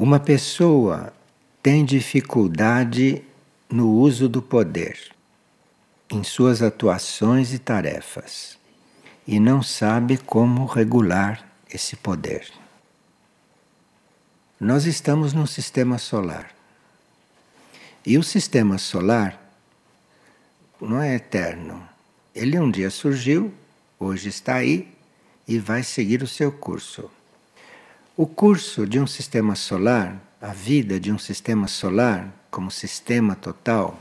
Uma pessoa tem dificuldade no uso do poder em suas atuações e tarefas e não sabe como regular esse poder. Nós estamos num sistema solar. E o sistema solar não é eterno. Ele um dia surgiu, hoje está aí e vai seguir o seu curso. O curso de um sistema solar, a vida de um sistema solar como sistema total,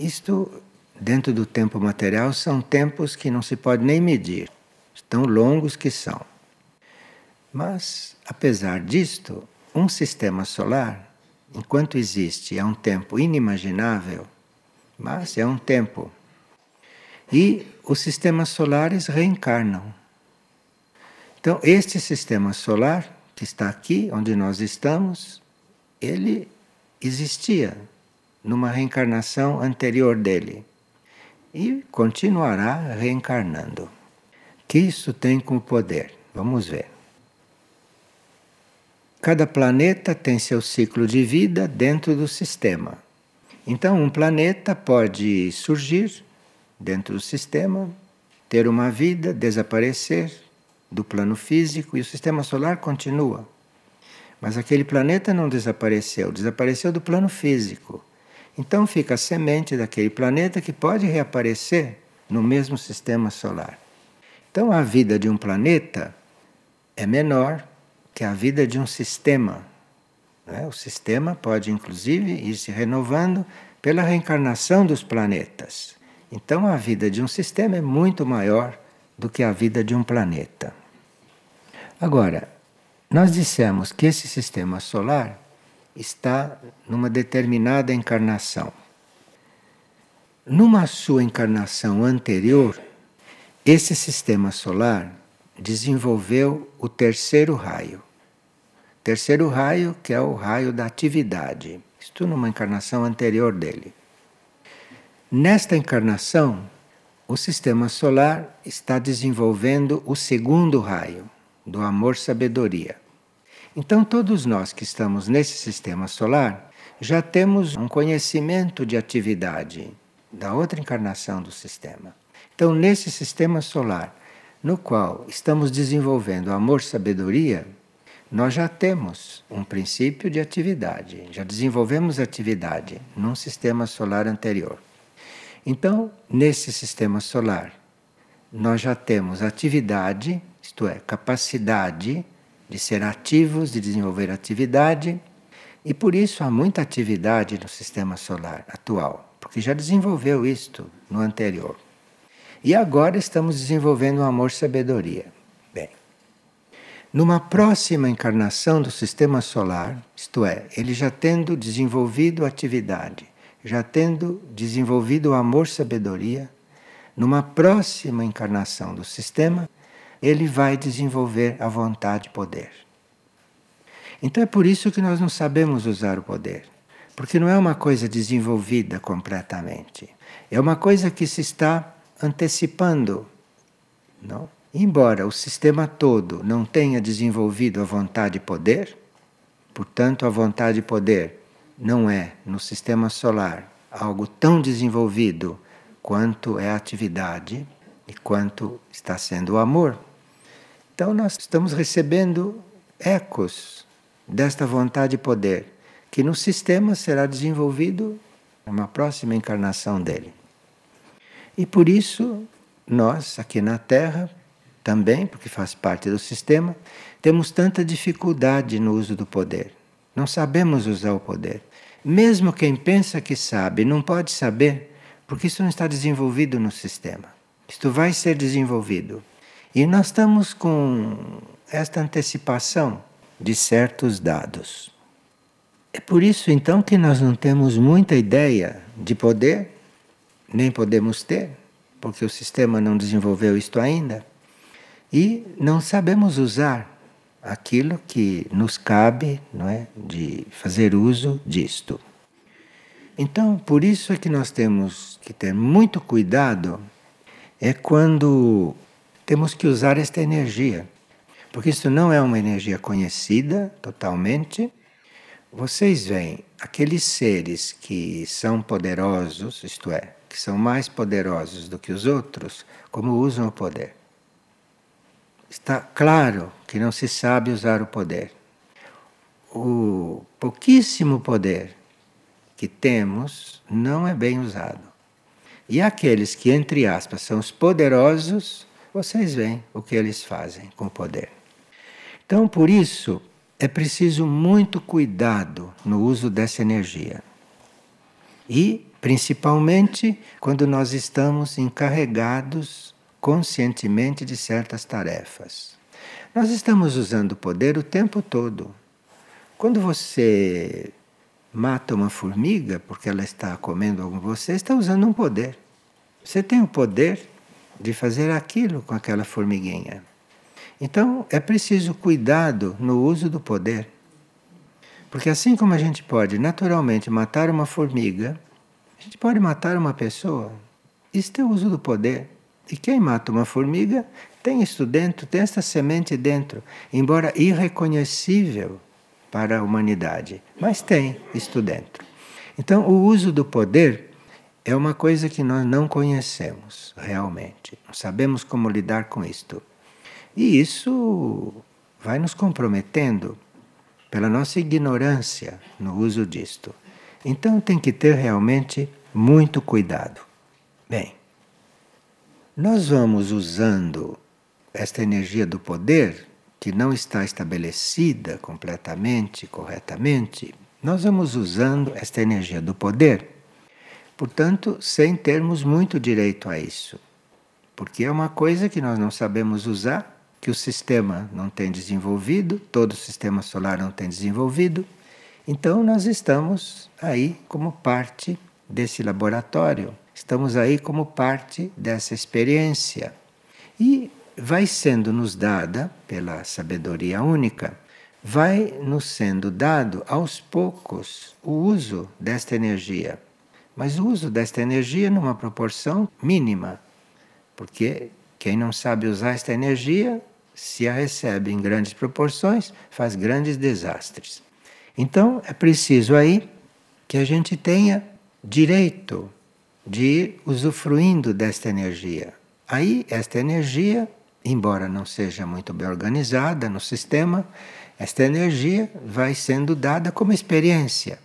isto dentro do tempo material são tempos que não se pode nem medir, tão longos que são. Mas, apesar disto, um sistema solar, enquanto existe, é um tempo inimaginável, mas é um tempo. E os sistemas solares reencarnam. Então, este sistema solar que está aqui, onde nós estamos, ele existia numa reencarnação anterior dele e continuará reencarnando. Que isso tem como poder? Vamos ver. Cada planeta tem seu ciclo de vida dentro do sistema. Então, um planeta pode surgir dentro do sistema, ter uma vida, desaparecer, do plano físico e o sistema solar continua. Mas aquele planeta não desapareceu, desapareceu do plano físico. Então fica a semente daquele planeta que pode reaparecer no mesmo sistema solar. Então a vida de um planeta é menor que a vida de um sistema. Né? O sistema pode inclusive ir se renovando pela reencarnação dos planetas. Então a vida de um sistema é muito maior do que a vida de um planeta. Agora, nós dissemos que esse sistema solar está numa determinada encarnação. Numa sua encarnação anterior, esse sistema solar desenvolveu o terceiro raio. Terceiro raio, que é o raio da atividade. Isto numa encarnação anterior dele. Nesta encarnação, o sistema solar está desenvolvendo o segundo raio, do amor-sabedoria. Então, todos nós que estamos nesse sistema solar já temos um conhecimento de atividade da outra encarnação do sistema. Então, nesse sistema solar, no qual estamos desenvolvendo amor-sabedoria, nós já temos um princípio de atividade, já desenvolvemos atividade num sistema solar anterior. Então, nesse sistema solar, nós já temos atividade, isto é, capacidade de ser ativos, de desenvolver atividade, e por isso há muita atividade no sistema solar atual, porque já desenvolveu isto no anterior. E agora estamos desenvolvendo o amor-sabedoria. Bem, numa próxima encarnação do sistema solar, isto é, ele já tendo desenvolvido atividade, já tendo desenvolvido o amor-sabedoria, numa próxima encarnação do sistema, ele vai desenvolver a vontade e poder. Então é por isso que nós não sabemos usar o poder, porque não é uma coisa desenvolvida completamente. É uma coisa que se está antecipando. Não? Embora o sistema todo não tenha desenvolvido a vontade e poder, portanto, a vontade e poder não é no sistema solar algo tão desenvolvido quanto é a atividade e quanto está sendo o amor. Então nós estamos recebendo ecos desta vontade e poder, que no sistema será desenvolvido numa próxima encarnação dele. E por isso nós aqui na Terra também, porque faz parte do sistema, temos tanta dificuldade no uso do poder. Não sabemos usar o poder. Mesmo quem pensa que sabe, não pode saber, porque isso não está desenvolvido no sistema. Isto vai ser desenvolvido. E nós estamos com esta antecipação de certos dados. É por isso então que nós não temos muita ideia de poder, nem podemos ter, porque o sistema não desenvolveu isto ainda, e não sabemos usar aquilo que nos cabe, não é, de fazer uso disto. Então, por isso é que nós temos que ter muito cuidado é quando temos que usar esta energia. Porque isso não é uma energia conhecida totalmente vocês veem aqueles seres que são poderosos, isto é, que são mais poderosos do que os outros, como usam o poder. Está claro que não se sabe usar o poder. O pouquíssimo poder que temos não é bem usado. E aqueles que, entre aspas, são os poderosos, vocês veem o que eles fazem com o poder. Então, por isso, é preciso muito cuidado no uso dessa energia. E, principalmente, quando nós estamos encarregados conscientemente de certas tarefas. Nós estamos usando o poder o tempo todo. Quando você mata uma formiga porque ela está comendo algo, você está usando um poder. Você tem o poder de fazer aquilo com aquela formiguinha. Então é preciso cuidado no uso do poder. Porque assim como a gente pode naturalmente matar uma formiga, a gente pode matar uma pessoa. Isso é o uso do poder. E quem mata uma formiga tem isso dentro, tem esta semente dentro, embora irreconhecível para a humanidade, mas tem isto dentro. Então, o uso do poder é uma coisa que nós não conhecemos realmente, não sabemos como lidar com isto. E isso vai nos comprometendo pela nossa ignorância no uso disto. Então, tem que ter realmente muito cuidado. Bem, nós vamos usando esta energia do poder, que não está estabelecida completamente, corretamente, nós vamos usando esta energia do poder, portanto, sem termos muito direito a isso. Porque é uma coisa que nós não sabemos usar, que o sistema não tem desenvolvido, todo o sistema solar não tem desenvolvido. Então, nós estamos aí como parte desse laboratório Estamos aí como parte dessa experiência. E vai sendo nos dada pela sabedoria única, vai nos sendo dado aos poucos o uso desta energia. Mas o uso desta energia numa proporção mínima, porque quem não sabe usar esta energia, se a recebe em grandes proporções, faz grandes desastres. Então é preciso aí que a gente tenha direito de ir usufruindo desta energia. Aí, esta energia, embora não seja muito bem organizada no sistema, esta energia vai sendo dada como experiência.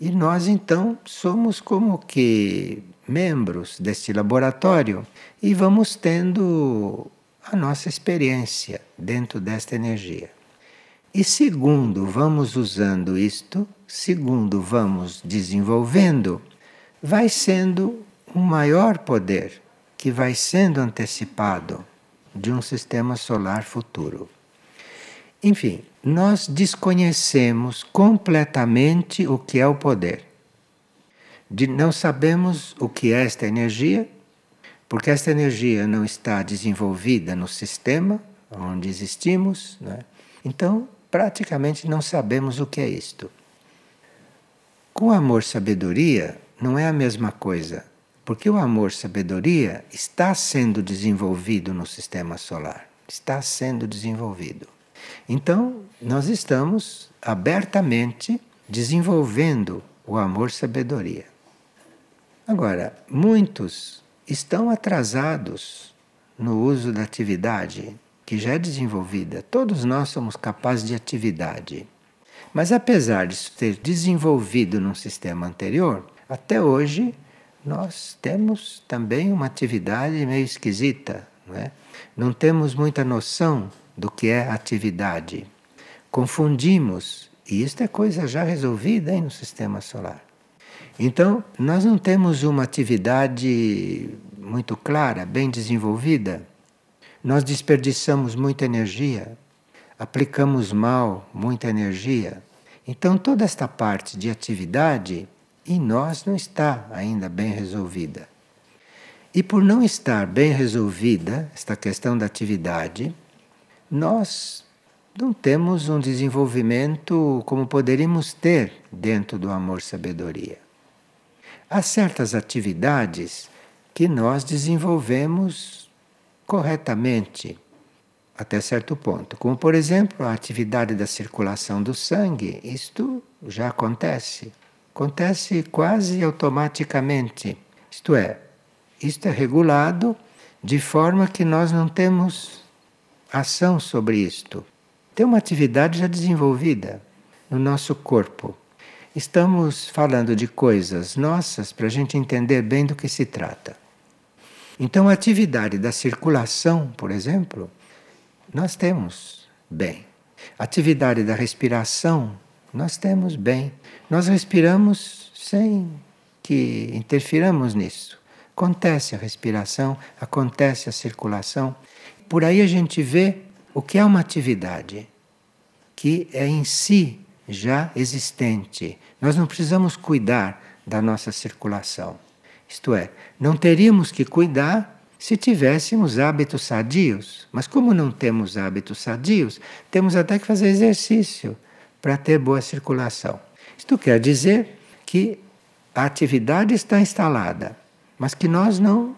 E nós então somos como que membros deste laboratório e vamos tendo a nossa experiência dentro desta energia. E segundo vamos usando isto, segundo vamos desenvolvendo, vai sendo um maior poder que vai sendo antecipado de um sistema solar futuro. Enfim, nós desconhecemos completamente o que é o poder. De, não sabemos o que é esta energia, porque esta energia não está desenvolvida no sistema onde existimos. Né? Então, praticamente não sabemos o que é isto. Com amor-sabedoria, não é a mesma coisa, porque o amor-sabedoria está sendo desenvolvido no sistema solar, está sendo desenvolvido. Então, nós estamos abertamente desenvolvendo o amor-sabedoria. Agora, muitos estão atrasados no uso da atividade que já é desenvolvida. Todos nós somos capazes de atividade. Mas apesar de ter desenvolvido num sistema anterior, até hoje, nós temos também uma atividade meio esquisita, não é? Não temos muita noção do que é atividade. Confundimos, e isto é coisa já resolvida aí no sistema solar. Então, nós não temos uma atividade muito clara, bem desenvolvida. Nós desperdiçamos muita energia, aplicamos mal muita energia. Então, toda esta parte de atividade em nós não está ainda bem resolvida. E por não estar bem resolvida esta questão da atividade, nós não temos um desenvolvimento como poderíamos ter dentro do amor-sabedoria. Há certas atividades que nós desenvolvemos corretamente, até certo ponto. Como, por exemplo, a atividade da circulação do sangue, isto já acontece. Acontece quase automaticamente. Isto é, isto é regulado de forma que nós não temos ação sobre isto. Tem uma atividade já desenvolvida no nosso corpo. Estamos falando de coisas nossas para a gente entender bem do que se trata. Então, a atividade da circulação, por exemplo, nós temos bem. A atividade da respiração, nós temos bem. Nós respiramos sem que interfiramos nisso. Acontece a respiração, acontece a circulação. Por aí a gente vê o que é uma atividade que é em si já existente. Nós não precisamos cuidar da nossa circulação. Isto é, não teríamos que cuidar se tivéssemos hábitos sadios. Mas como não temos hábitos sadios, temos até que fazer exercício para ter boa circulação. Isto quer dizer que a atividade está instalada, mas que nós não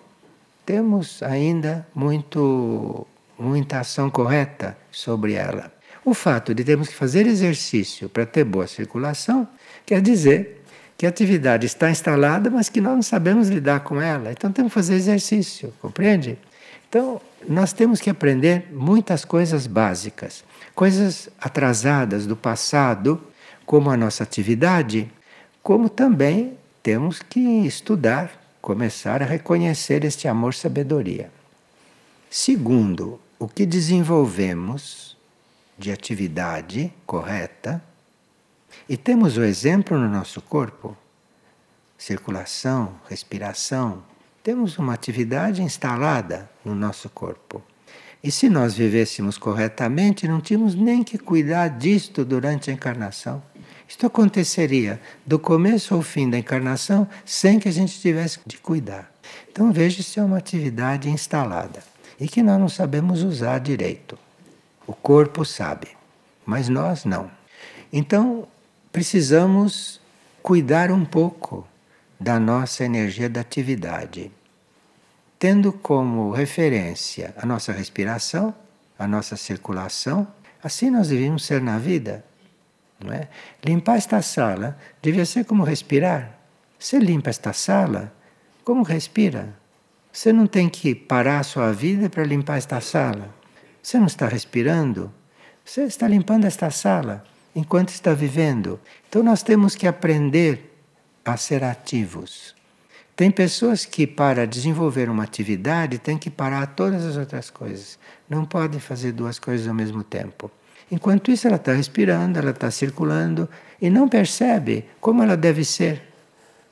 temos ainda muito, muita ação correta sobre ela. O fato de termos que fazer exercício para ter boa circulação quer dizer que a atividade está instalada, mas que nós não sabemos lidar com ela. Então temos que fazer exercício, compreende? Então nós temos que aprender muitas coisas básicas, coisas atrasadas do passado, como a nossa atividade, como também temos que estudar, começar a reconhecer este amor-sabedoria. Segundo, o que desenvolvemos de atividade correta. E temos o exemplo no nosso corpo: circulação, respiração. Temos uma atividade instalada no nosso corpo. E se nós vivêssemos corretamente, não tínhamos nem que cuidar disto durante a encarnação. Isto aconteceria do começo ao fim da encarnação sem que a gente tivesse de cuidar. Então veja se é uma atividade instalada e que nós não sabemos usar direito. O corpo sabe, mas nós não. Então, precisamos cuidar um pouco da nossa energia da atividade, tendo como referência a nossa respiração, a nossa circulação. Assim nós devemos ser na vida. Não é? Limpar esta sala devia ser como respirar. Você limpa esta sala, como respira? Você não tem que parar a sua vida para limpar esta sala. Você não está respirando? Você está limpando esta sala enquanto está vivendo. Então nós temos que aprender a ser ativos. Tem pessoas que, para desenvolver uma atividade, têm que parar todas as outras coisas. Não podem fazer duas coisas ao mesmo tempo. Enquanto isso, ela está respirando, ela está circulando e não percebe como ela deve ser.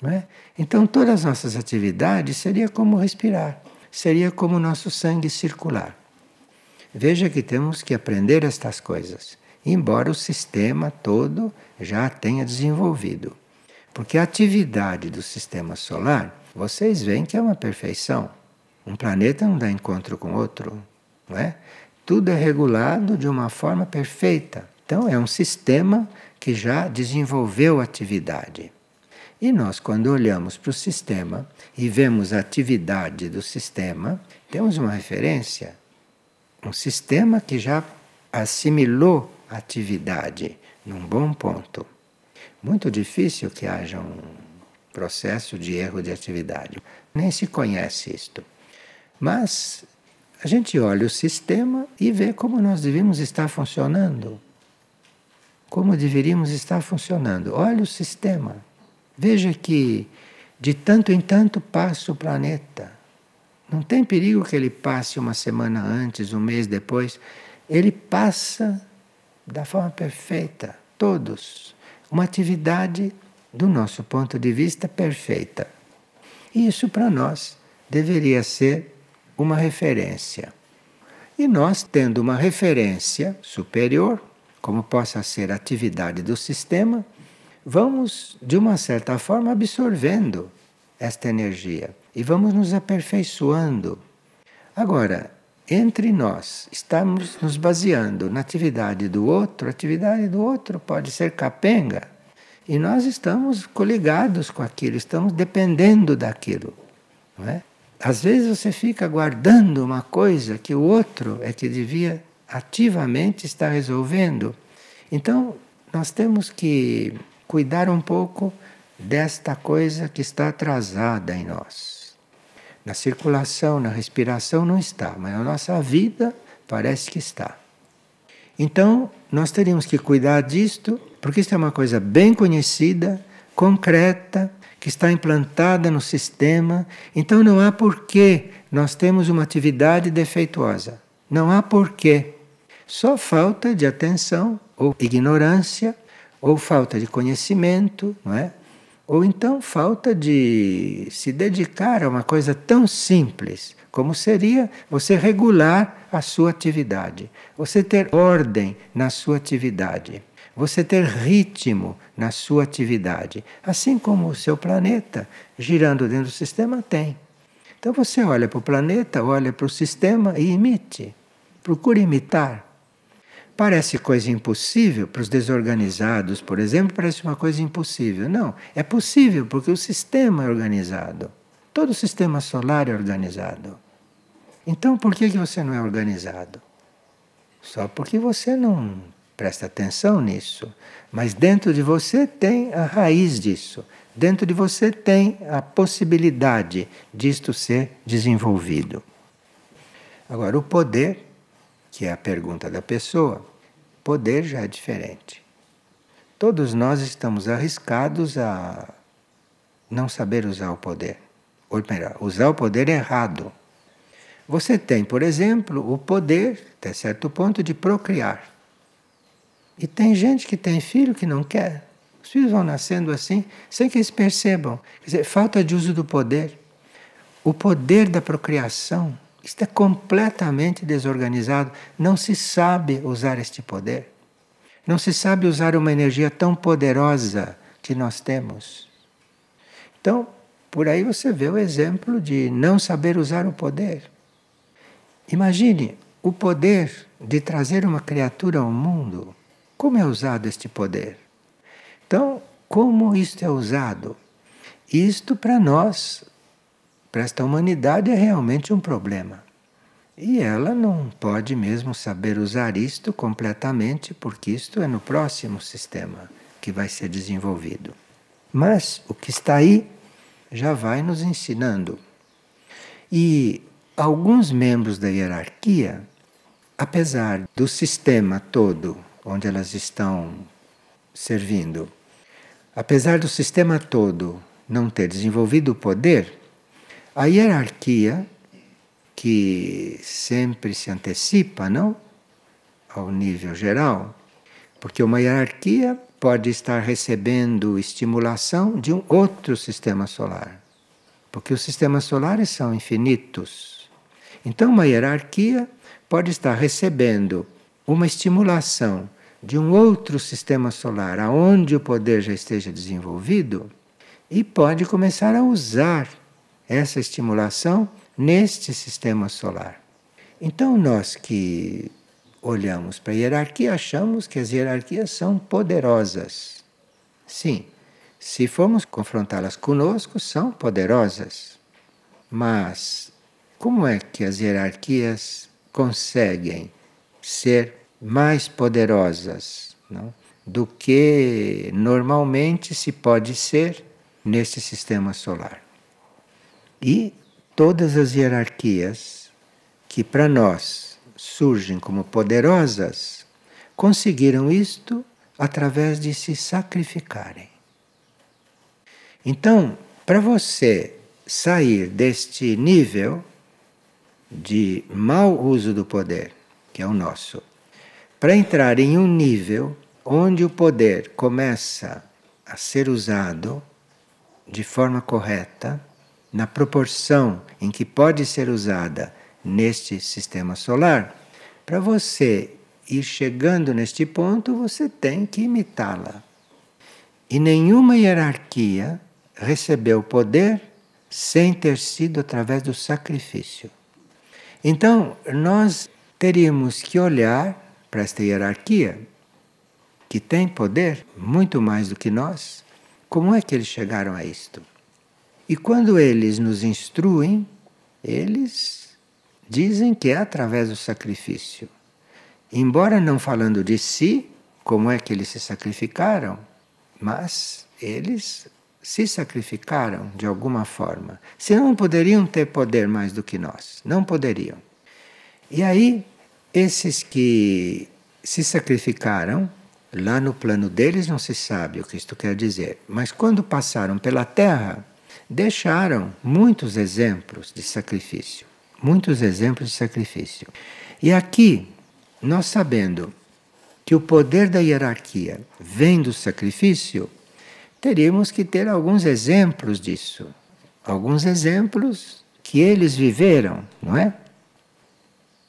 É? Então, todas as nossas atividades seria como respirar, seria como o nosso sangue circular. Veja que temos que aprender estas coisas, embora o sistema todo já tenha desenvolvido. Porque a atividade do sistema solar, vocês veem que é uma perfeição. Um planeta não dá encontro com outro, não é? Tudo é regulado de uma forma perfeita. Então é um sistema que já desenvolveu atividade. E nós, quando olhamos para o sistema e vemos a atividade do sistema, temos uma referência um sistema que já assimilou atividade num bom ponto. Muito difícil que haja um processo de erro de atividade. Nem se conhece isto. Mas a gente olha o sistema e vê como nós devíamos estar funcionando. Como deveríamos estar funcionando. Olha o sistema. Veja que de tanto em tanto passa o planeta. Não tem perigo que ele passe uma semana antes, um mês depois. Ele passa da forma perfeita, todos. Uma atividade, do nosso ponto de vista, perfeita. E isso para nós deveria ser uma referência. E nós, tendo uma referência superior, como possa ser a atividade do sistema, vamos, de uma certa forma, absorvendo esta energia e vamos nos aperfeiçoando. Agora, entre nós, estamos nos baseando na atividade do outro, a atividade do outro pode ser capenga, e nós estamos coligados com aquilo, estamos dependendo daquilo. Não é? Às vezes você fica guardando uma coisa que o outro é que devia ativamente está resolvendo. Então, nós temos que cuidar um pouco desta coisa que está atrasada em nós. Na circulação, na respiração não está, mas na nossa vida parece que está. Então, nós teríamos que cuidar disto, porque isso é uma coisa bem conhecida, concreta, que está implantada no sistema. Então, não há porquê nós temos uma atividade defeituosa. Não há porquê. Só falta de atenção, ou ignorância, ou falta de conhecimento, não é? Ou então falta de se dedicar a uma coisa tão simples como seria você regular a sua atividade, você ter ordem na sua atividade, você ter ritmo na sua atividade, assim como o seu planeta girando dentro do sistema tem. Então você olha para o planeta, olha para o sistema e imite, procure imitar. Parece coisa impossível para os desorganizados, por exemplo, parece uma coisa impossível. Não, é possível porque o sistema é organizado. Todo o sistema solar é organizado. Então por que, que você não é organizado? Só porque você não presta atenção nisso. Mas dentro de você tem a raiz disso. Dentro de você tem a possibilidade disto ser desenvolvido. Agora, o poder, que é a pergunta da pessoa, poder já é diferente. Todos nós estamos arriscados a não saber usar o poder. Ou melhor, usar o poder errado. Você tem, por exemplo, o poder, até certo ponto, de procriar. E tem gente que tem filho que não quer. Os filhos vão nascendo assim, sem que eles percebam. Quer dizer, falta de uso do poder. O poder da procriação está completamente desorganizado. Não se sabe usar este poder. Não se sabe usar uma energia tão poderosa que nós temos. Então, por aí você vê o exemplo de não saber usar o poder. Imagine o poder de trazer uma criatura ao mundo. Como é usado este poder? Então, como isto é usado? Isto para nós, para esta humanidade, é realmente um problema. E ela não pode mesmo saber usar isto completamente, porque isto é no próximo sistema que vai ser desenvolvido. Mas o que está aí já vai nos ensinando. E alguns membros da hierarquia, apesar do sistema todo onde elas estão servindo, apesar do sistema todo não ter desenvolvido o poder, a hierarquia, que sempre se antecipa, não? Ao nível geral, porque uma hierarquia pode estar recebendo estimulação de um outro sistema solar. Porque os sistemas solares são infinitos. Então, uma hierarquia pode estar recebendo uma estimulação de um outro sistema solar, aonde o poder já esteja desenvolvido, e pode começar a usar essa estimulação neste sistema solar. Então, nós que olhamos para a hierarquia, achamos que as hierarquias são poderosas. Sim, se formos confrontá-las conosco, são poderosas. Mas como é que as hierarquias conseguem ser mais poderosas não? do que normalmente se pode ser nesse sistema solar? E todas as hierarquias que para nós surgem como poderosas conseguiram isto através de se sacrificarem. Então, para você sair deste nível, de mau uso do poder, que é o nosso, para entrar em um nível onde o poder começa a ser usado de forma correta, na proporção em que pode ser usada neste sistema solar, para você ir chegando neste ponto, você tem que imitá-la. E nenhuma hierarquia recebeu poder sem ter sido através do sacrifício. Então, nós teríamos que olhar para esta hierarquia, que tem poder muito mais do que nós, como é que eles chegaram a isto? E quando eles nos instruem, eles dizem que é através do sacrifício. embora não falando de si, como é que eles se sacrificaram, mas eles se sacrificaram de alguma forma. Senão não poderiam ter poder mais do que nós. Não poderiam. E aí, esses que se sacrificaram, lá no plano deles não se sabe o que isto quer dizer, mas quando passaram pela terra, deixaram muitos exemplos de sacrifício. Muitos exemplos de sacrifício. E aqui, nós sabendo que o poder da hierarquia vem do sacrifício, teríamos que ter alguns exemplos disso. Alguns exemplos que eles viveram, não é?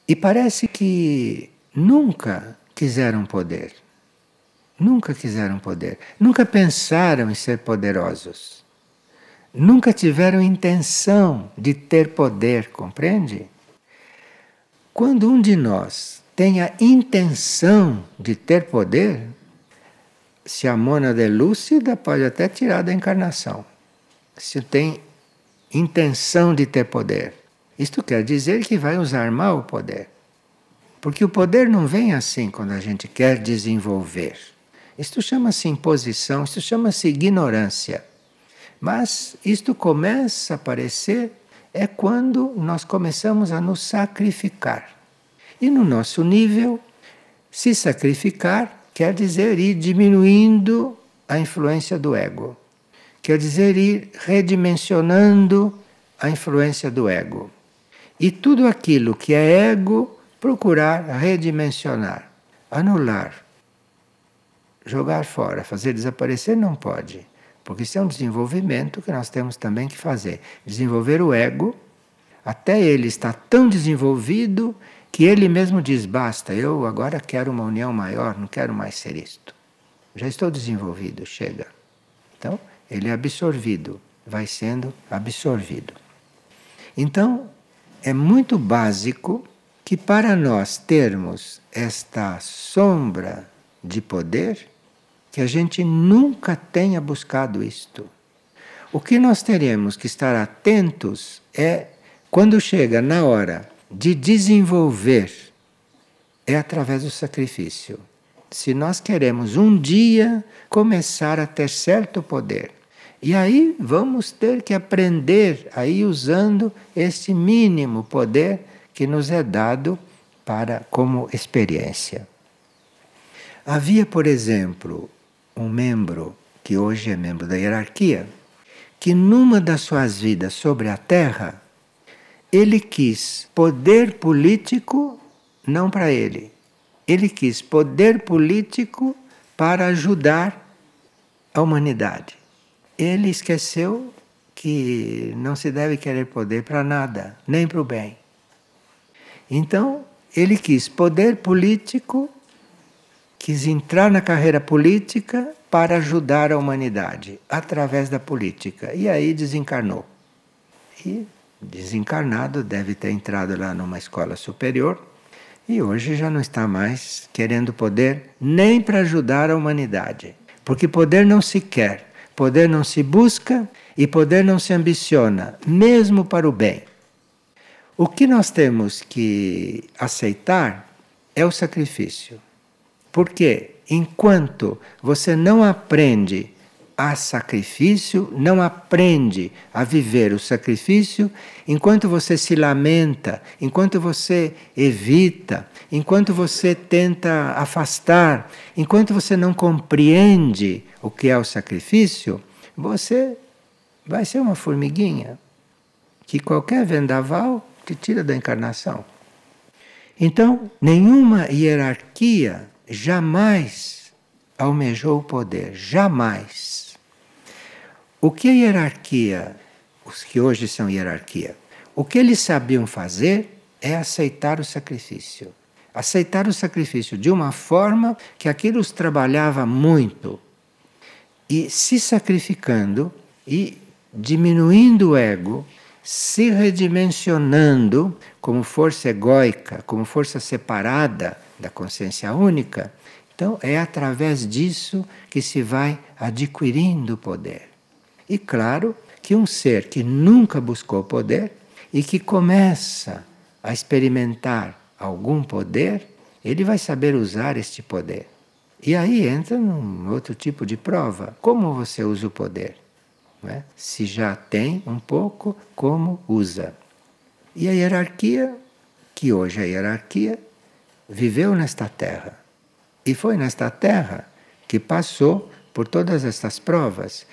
E parece que nunca quiseram poder. Nunca quiseram poder. Nunca pensaram em ser poderosos. Nunca tiveram intenção de ter poder, compreende? Quando um de nós tem a intenção de ter poder, se a mônada é lúcida, pode até tirar da encarnação. Se tem intenção de ter poder. Isto quer dizer que vai usar mal o poder. Porque o poder não vem assim quando a gente quer desenvolver. Isto chama-se imposição, isto chama-se ignorância. Mas isto começa a aparecer é quando nós começamos a nos sacrificar. E no nosso nível, se sacrificar quer dizer ir diminuindo a influência do ego. Quer dizer ir redimensionando a influência do ego. E tudo aquilo que é ego, procurar redimensionar, anular, jogar fora, fazer desaparecer não pode. Porque isso é um desenvolvimento que nós temos também que fazer. Desenvolver o ego, até ele está tão desenvolvido que ele mesmo diz: basta, eu agora quero uma união maior, não quero mais ser isto. Já estou desenvolvido, chega. Então, ele é absorvido, vai sendo absorvido. Então, é muito básico que para nós termos esta sombra de poder, que a gente nunca tenha buscado isto. O que nós teremos que estar atentos é quando chega na hora de desenvolver é através do sacrifício. Se nós queremos um dia começar a ter certo poder, e aí vamos ter que aprender a ir usando esse mínimo poder que nos é dado para como experiência. Havia, por exemplo, um membro que hoje é membro da hierarquia, que numa das suas vidas sobre a Terra ele quis poder político não para ele. Ele quis poder político para ajudar a humanidade. Ele esqueceu que não se deve querer poder para nada, nem para o bem. Então, ele quis poder político, quis entrar na carreira política para ajudar a humanidade através da política. E aí desencarnou. E desencarnado, deve ter entrado lá numa escola superior e hoje já não está mais querendo poder nem para ajudar a humanidade. Porque poder não se quer, poder não se busca e poder não se ambiciona, mesmo para o bem. O que nós temos que aceitar é o sacrifício. Porque enquanto você não aprende a sacrifício, não aprende a viver o sacrifício enquanto você se lamenta, enquanto você evita, enquanto você tenta afastar, enquanto você não compreende o que é o sacrifício, você vai ser uma formiguinha que qualquer vendaval te tira da encarnação. Então, nenhuma hierarquia jamais almejou o poder, jamais. O que a hierarquia, os que hoje são hierarquia, o que eles sabiam fazer é aceitar o sacrifício. Aceitar o sacrifício de uma forma que aquilo os trabalhava muito. E se sacrificando e diminuindo o ego, se redimensionando como força egóica, como força separada da consciência única, então é através disso que se vai adquirindo poder. E claro que um ser que nunca buscou poder e que começa a experimentar algum poder, ele vai saber usar este poder. E aí entra num outro tipo de prova. Como você usa o poder? É? Se já tem um pouco, como usa? E a hierarquia, que hoje é hierarquia, viveu nesta terra. E foi nesta terra que passou por todas estas provas,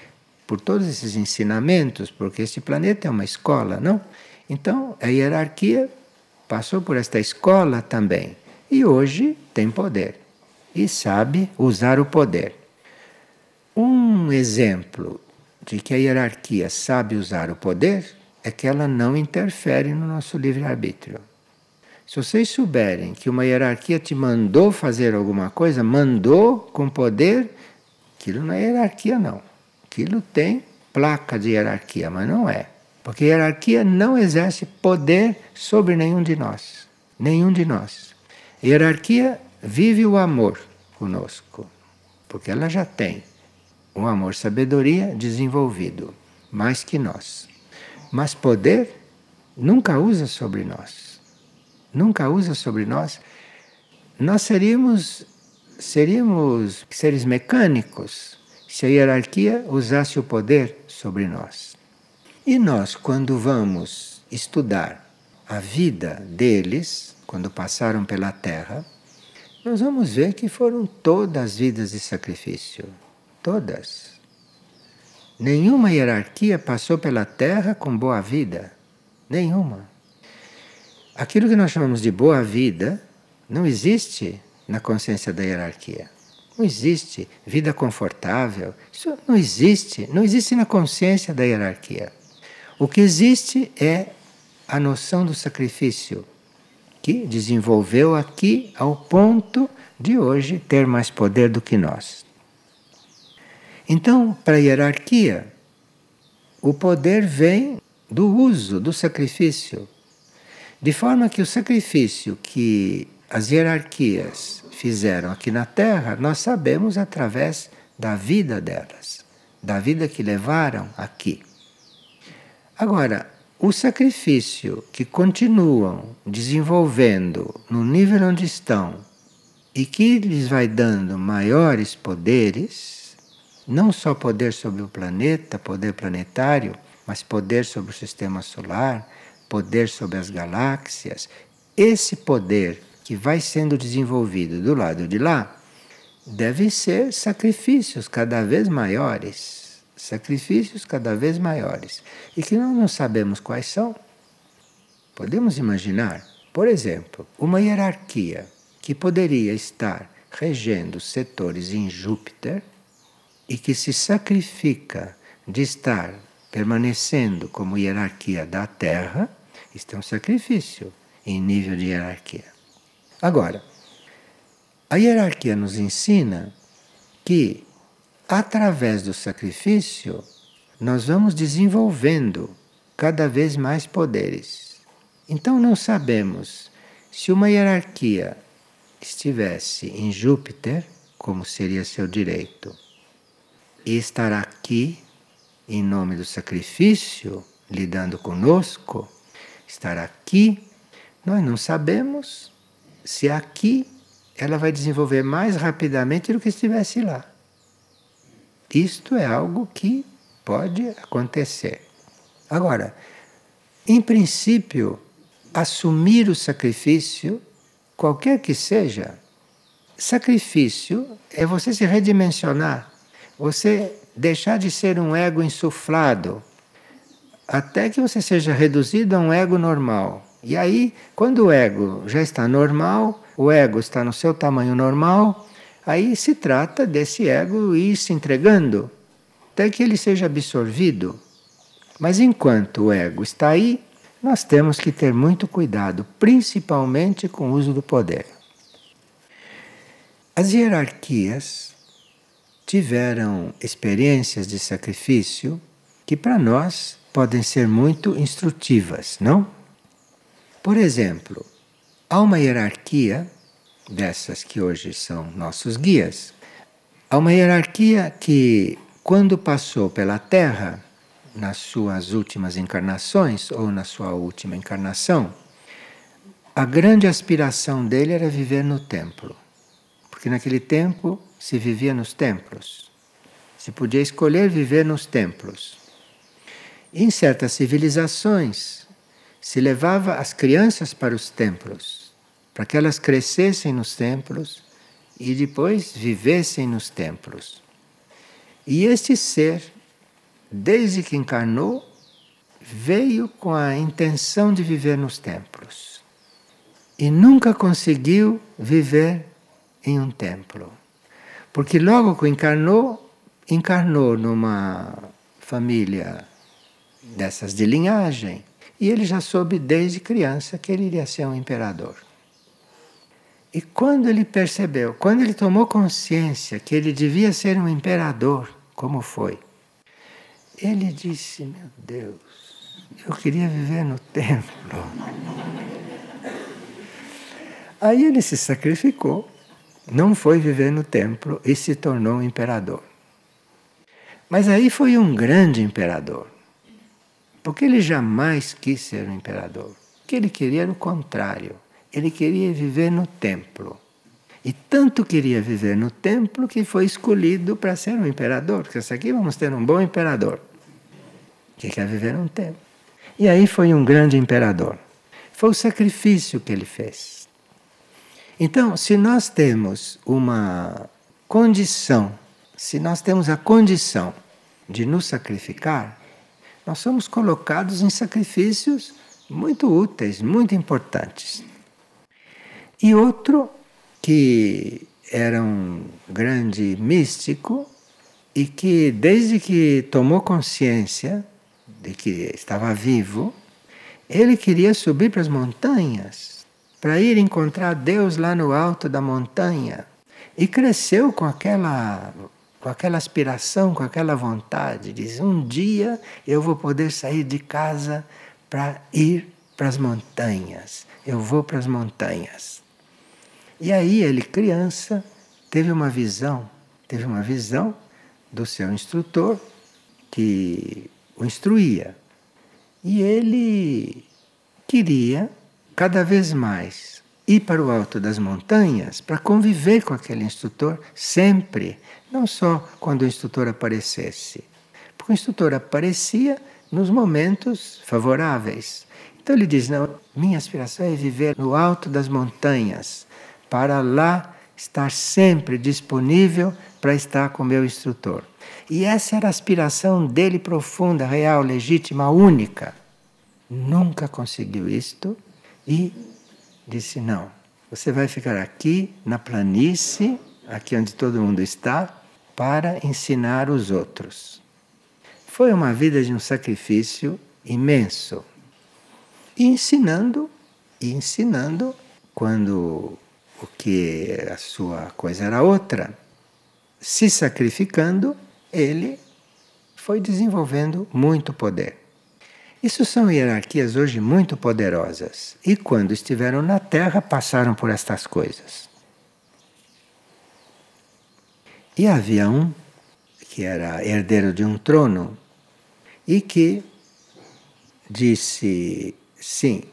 por todos esses ensinamentos, porque este planeta é uma escola, não? Então, a hierarquia passou por esta escola também e hoje tem poder e sabe usar o poder. Um exemplo de que a hierarquia sabe usar o poder é que ela não interfere no nosso livre-arbítrio. Se vocês souberem que uma hierarquia te mandou fazer alguma coisa, mandou com poder, aquilo não é hierarquia, não. Aquilo tem placa de hierarquia, mas não é. Porque hierarquia não exerce poder sobre nenhum de nós. Nenhum de nós. A hierarquia vive o amor conosco, porque ela já tem um amor-sabedoria desenvolvido, mais que nós. Mas poder nunca usa sobre nós. Nunca usa sobre nós. Nós seríamos, seríamos seres mecânicos se a hierarquia usasse o poder sobre nós. E nós, quando vamos estudar a vida deles, quando passaram pela Terra, nós vamos ver que foram todas vidas de sacrifício. Todas. Nenhuma hierarquia passou pela Terra com boa vida. Nenhuma. Aquilo que nós chamamos de boa vida não existe na consciência da hierarquia. Não existe vida confortável. Isso não existe. Não existe na consciência da hierarquia. O que existe é a noção do sacrifício que desenvolveu aqui ao ponto de hoje ter mais poder do que nós. Então, para a hierarquia, o poder vem do uso, do sacrifício. De forma que o sacrifício que as hierarquias fizeram aqui na Terra, nós sabemos através da vida delas, da vida que levaram aqui. Agora, o sacrifício que continuam desenvolvendo no nível onde estão e que lhes vai dando maiores poderes, não só poder sobre o planeta, poder planetário, mas poder sobre o sistema solar, poder sobre as galáxias, esse poder que vai sendo desenvolvido do lado de lá deve ser sacrifícios cada vez maiores sacrifícios cada vez maiores e que nós não sabemos quais são. Podemos imaginar, por exemplo, uma hierarquia que poderia estar regendo setores em Júpiter e que se sacrifica de estar permanecendo como hierarquia da Terra, isto é um sacrifício em nível de hierarquia. Agora, a hierarquia nos ensina que através do sacrifício, nós vamos desenvolvendo cada vez mais poderes. Então não sabemos se uma hierarquia estivesse em Júpiter, como seria seu direito, e estar aqui em nome do sacrifício, lidando conosco, estar aqui, nós não sabemos se aqui ela vai desenvolver mais rapidamente do que estivesse lá. Isto é algo que pode acontecer. Agora, em princípio, assumir o sacrifício, qualquer que seja, sacrifício é você se redimensionar, você deixar de ser um ego insuflado, até que você seja reduzido a um ego normal. E aí, quando o ego já está normal, o ego está no seu tamanho normal, Aí se trata desse ego ir se entregando até que ele seja absorvido. Mas enquanto o ego está aí, nós temos que ter muito cuidado, principalmente com o uso do poder. As hierarquias tiveram experiências de sacrifício que para nós podem ser muito instrutivas, não? Por exemplo, há uma hierarquia dessas que hoje são nossos guias, há uma hierarquia que, quando passou pela Terra, nas suas últimas encarnações ou na sua última encarnação, a grande aspiração dele era viver no templo, porque naquele tempo se vivia nos templos. Se podia escolher viver nos templos. Em certas civilizações, se levava as crianças para os templos, para que elas crescessem nos templos e depois vivessem nos templos. E este ser, desde que encarnou, veio com a intenção de viver nos templos e nunca conseguiu viver em um templo. Porque logo que encarnou, encarnou numa família dessas de linhagem e ele já soube desde criança que ele iria ser um imperador. E quando ele percebeu, quando ele tomou consciência que ele devia ser um imperador, como foi, ele disse: Meu Deus, eu queria viver no templo. Aí ele se sacrificou, não foi viver no templo e se tornou um imperador. Mas aí foi um grande imperador. Porque ele jamais quis ser um imperador. O que ele queria era o contrário. Ele queria viver no templo. E tanto queria viver no templo que foi escolhido para ser um imperador. Porque aqui vamos ter um bom imperador. Que quer viver num templo. E aí foi um grande imperador. Foi o sacrifício que ele fez. Então, se nós temos uma condição, se nós temos a condição de nos sacrificar, nós somos colocados em sacrifícios muito úteis, muito importantes. E outro que era um grande místico e que, desde que tomou consciência de que estava vivo, ele queria subir para as montanhas para ir encontrar Deus lá no alto da montanha. E cresceu com aquela, com aquela aspiração, com aquela vontade. Diz: um dia eu vou poder sair de casa para ir para as montanhas. Eu vou para as montanhas. E aí ele, criança, teve uma visão, teve uma visão do seu instrutor que o instruía. E ele queria cada vez mais ir para o alto das montanhas para conviver com aquele instrutor sempre, não só quando o instrutor aparecesse. Porque o instrutor aparecia nos momentos favoráveis. Então ele diz: Não, minha aspiração é viver no alto das montanhas, para lá estar sempre disponível para estar com meu instrutor. E essa era a aspiração dele profunda, real, legítima, única. Nunca conseguiu isto e disse: Não, você vai ficar aqui na planície, aqui onde todo mundo está, para ensinar os outros. Foi uma vida de um sacrifício imenso. E ensinando, e ensinando, quando o que a sua coisa era outra, se sacrificando, ele foi desenvolvendo muito poder. Isso são hierarquias hoje muito poderosas e, quando estiveram na Terra, passaram por estas coisas. E havia um que era herdeiro de um trono e que disse: Sim,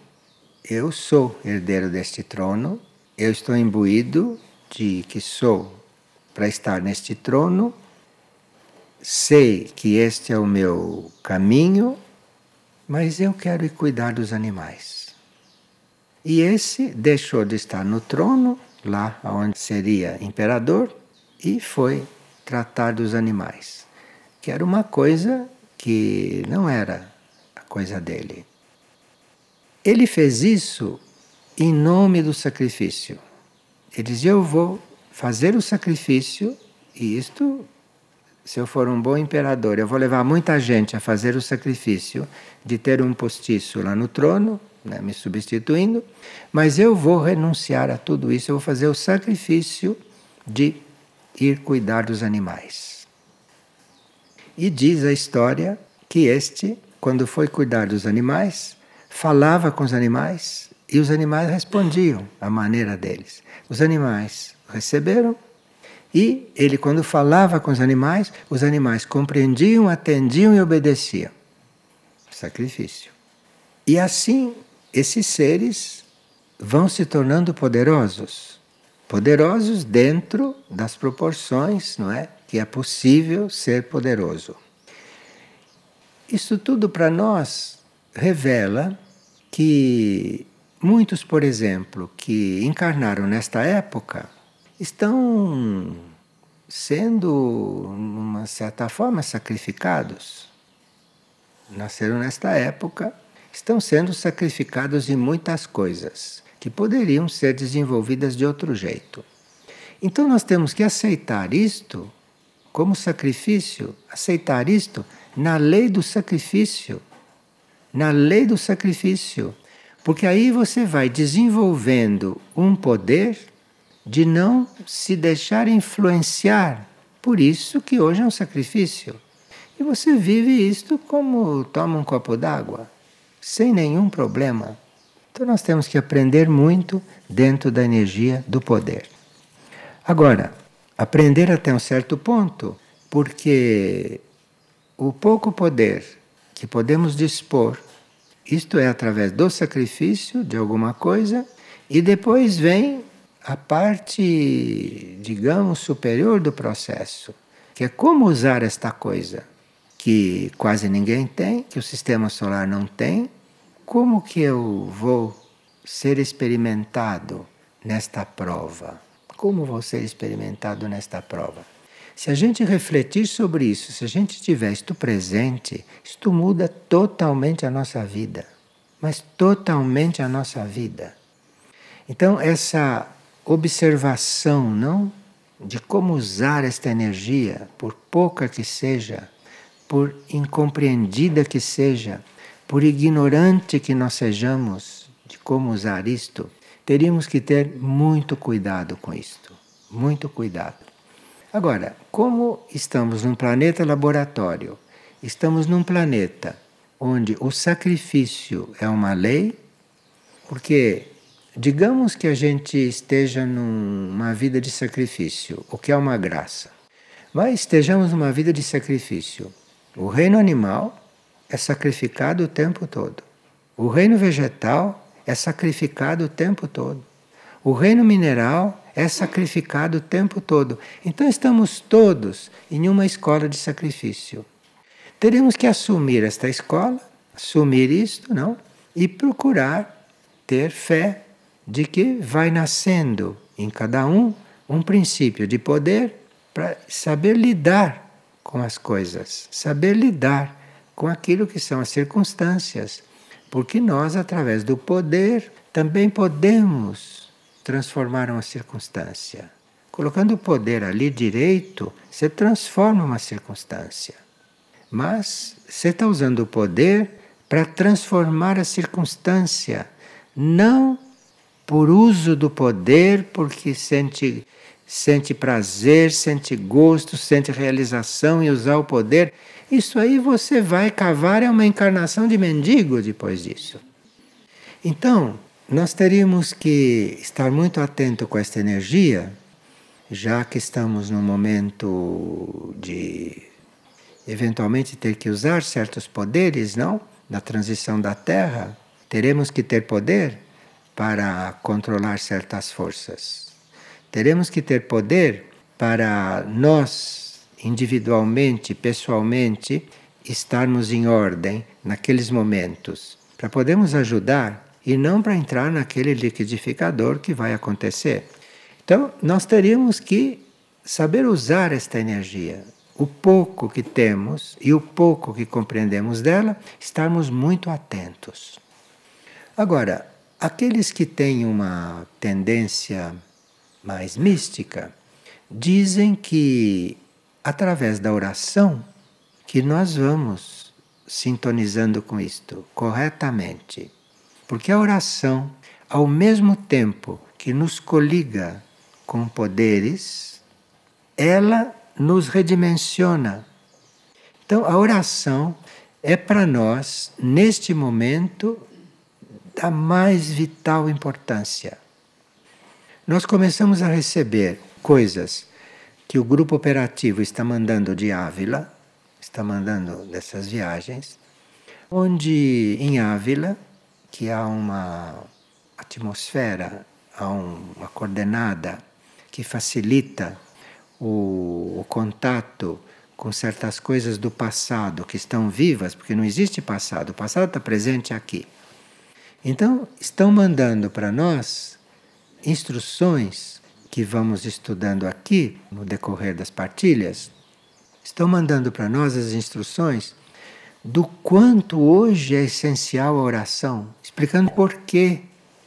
eu sou herdeiro deste trono, eu estou imbuído de que sou para estar neste trono, sei que este é o meu caminho mas eu quero cuidar dos animais. E esse deixou de estar no trono, lá onde seria imperador, e foi tratar dos animais, que era uma coisa que não era a coisa dele. Ele fez isso em nome do sacrifício. Ele dizia: Eu vou fazer o sacrifício, e isto se eu for um bom imperador, eu vou levar muita gente a fazer o sacrifício de ter um postiço lá no trono, né, me substituindo, mas eu vou renunciar a tudo isso, eu vou fazer o sacrifício de ir cuidar dos animais. E diz a história que este, quando foi cuidar dos animais, falava com os animais e os animais respondiam à maneira deles. Os animais receberam e ele, quando falava com os animais, os animais compreendiam, atendiam e obedeciam. Sacrifício. E assim, esses seres vão se tornando poderosos. Poderosos dentro das proporções, não é? Que é possível ser poderoso. Isso tudo para nós revela que muitos, por exemplo, que encarnaram nesta época, estão sendo, numa certa forma, sacrificados. Nasceram nesta época, estão sendo sacrificados em muitas coisas que poderiam ser desenvolvidas de outro jeito. Então nós temos que aceitar isto como sacrifício, aceitar isto na lei do sacrifício. Na lei do sacrifício. Porque aí você vai desenvolvendo um poder de não se deixar influenciar. Por isso que hoje é um sacrifício. E você vive isto como toma um copo d'água, sem nenhum problema. Então nós temos que aprender muito dentro da energia do poder. Agora, aprender até um certo ponto, porque o pouco poder que podemos dispor, isto é através do sacrifício de alguma coisa, e depois vem a parte, digamos, superior do processo, que é como usar esta coisa que quase ninguém tem, que o sistema solar não tem. Como que eu vou ser experimentado nesta prova? Como vou ser experimentado nesta prova? Se a gente refletir sobre isso, se a gente tiver isto presente, isto muda totalmente a nossa vida. Mas totalmente a nossa vida. Então, essa observação, não? De como usar esta energia, por pouca que seja, por incompreendida que seja, por ignorante que nós sejamos de como usar isto, teríamos que ter muito cuidado com isto. Muito cuidado. Agora, como estamos num planeta laboratório, estamos num planeta onde o sacrifício é uma lei, porque Digamos que a gente esteja numa vida de sacrifício, o que é uma graça. Mas estejamos numa vida de sacrifício. O reino animal é sacrificado o tempo todo. O reino vegetal é sacrificado o tempo todo. O reino mineral é sacrificado o tempo todo. Então estamos todos em uma escola de sacrifício. Teremos que assumir esta escola, assumir isto, não? E procurar ter fé de que vai nascendo em cada um um princípio de poder para saber lidar com as coisas, saber lidar com aquilo que são as circunstâncias, porque nós, através do poder, também podemos transformar uma circunstância. Colocando o poder ali direito, você transforma uma circunstância. Mas você está usando o poder para transformar a circunstância, não por uso do poder, porque sente, sente prazer, sente gosto, sente realização em usar o poder. Isso aí você vai cavar é uma encarnação de mendigo depois disso. Então, nós teríamos que estar muito atento com esta energia, já que estamos num momento de eventualmente ter que usar certos poderes, não? Na transição da Terra, teremos que ter poder para controlar certas forças. Teremos que ter poder para nós, individualmente, pessoalmente, estarmos em ordem naqueles momentos, para podermos ajudar e não para entrar naquele liquidificador que vai acontecer. Então, nós teríamos que saber usar esta energia. O pouco que temos e o pouco que compreendemos dela, estarmos muito atentos. Agora, Aqueles que têm uma tendência mais mística dizem que através da oração que nós vamos sintonizando com isto corretamente. Porque a oração, ao mesmo tempo que nos coliga com poderes, ela nos redimensiona. Então, a oração é para nós, neste momento, da mais vital importância. Nós começamos a receber coisas que o grupo operativo está mandando de Ávila, está mandando dessas viagens, onde em Ávila, que há uma atmosfera, há uma coordenada que facilita o, o contato com certas coisas do passado que estão vivas, porque não existe passado, o passado está presente aqui. Então, estão mandando para nós instruções que vamos estudando aqui no decorrer das partilhas, estão mandando para nós as instruções do quanto hoje é essencial a oração, explicando por quê,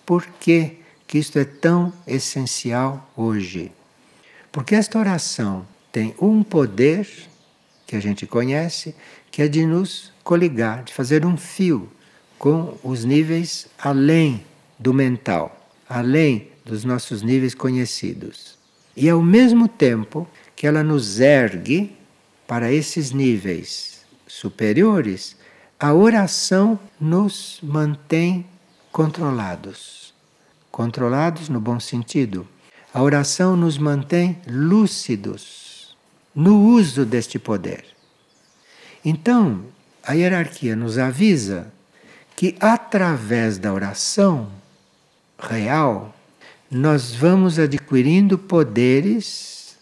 por quê que isto é tão essencial hoje. Porque esta oração tem um poder que a gente conhece, que é de nos coligar, de fazer um fio com os níveis além do mental, além dos nossos níveis conhecidos. E ao mesmo tempo que ela nos ergue para esses níveis superiores, a oração nos mantém controlados. Controlados no bom sentido. A oração nos mantém lúcidos no uso deste poder. Então, a hierarquia nos avisa que através da oração real, nós vamos adquirindo poderes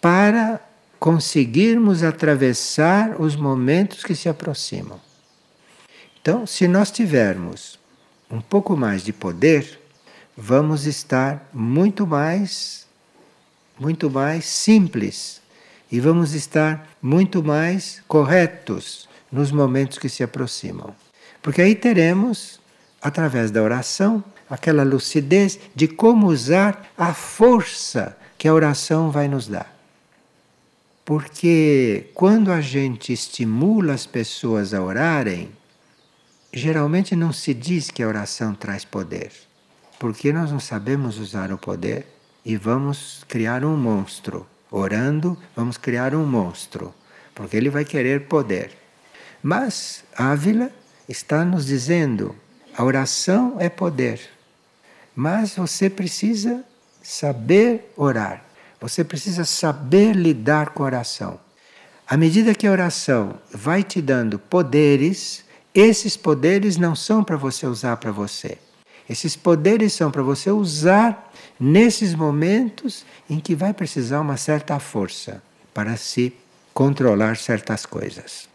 para conseguirmos atravessar os momentos que se aproximam. Então, se nós tivermos um pouco mais de poder, vamos estar muito mais muito mais simples e vamos estar muito mais corretos nos momentos que se aproximam. Porque aí teremos, através da oração, aquela lucidez de como usar a força que a oração vai nos dar. Porque quando a gente estimula as pessoas a orarem, geralmente não se diz que a oração traz poder, porque nós não sabemos usar o poder e vamos criar um monstro. Orando, vamos criar um monstro, porque ele vai querer poder. Mas Ávila está nos dizendo: a oração é poder, mas você precisa saber orar, você precisa saber lidar com a oração. À medida que a oração vai te dando poderes, esses poderes não são para você usar para você. Esses poderes são para você usar nesses momentos em que vai precisar uma certa força para se controlar certas coisas.